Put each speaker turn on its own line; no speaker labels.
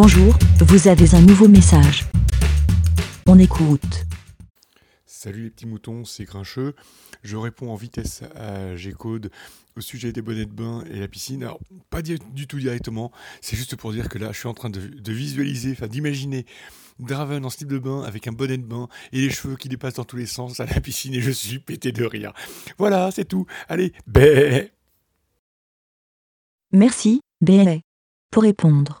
Bonjour, vous avez un nouveau message. On écoute.
Salut les petits moutons, c'est Grincheux. Je réponds en vitesse à G-Code au sujet des bonnets de bain et la piscine. Alors, pas du tout directement, c'est juste pour dire que là, je suis en train de, visualiser, enfin d'imaginer Draven en slip de bain avec un bonnet de bain et les cheveux qui dépassent dans tous les sens à la piscine et je suis pété de rire. Voilà, c'est tout. Allez, bé
Merci, bé. Pour répondre,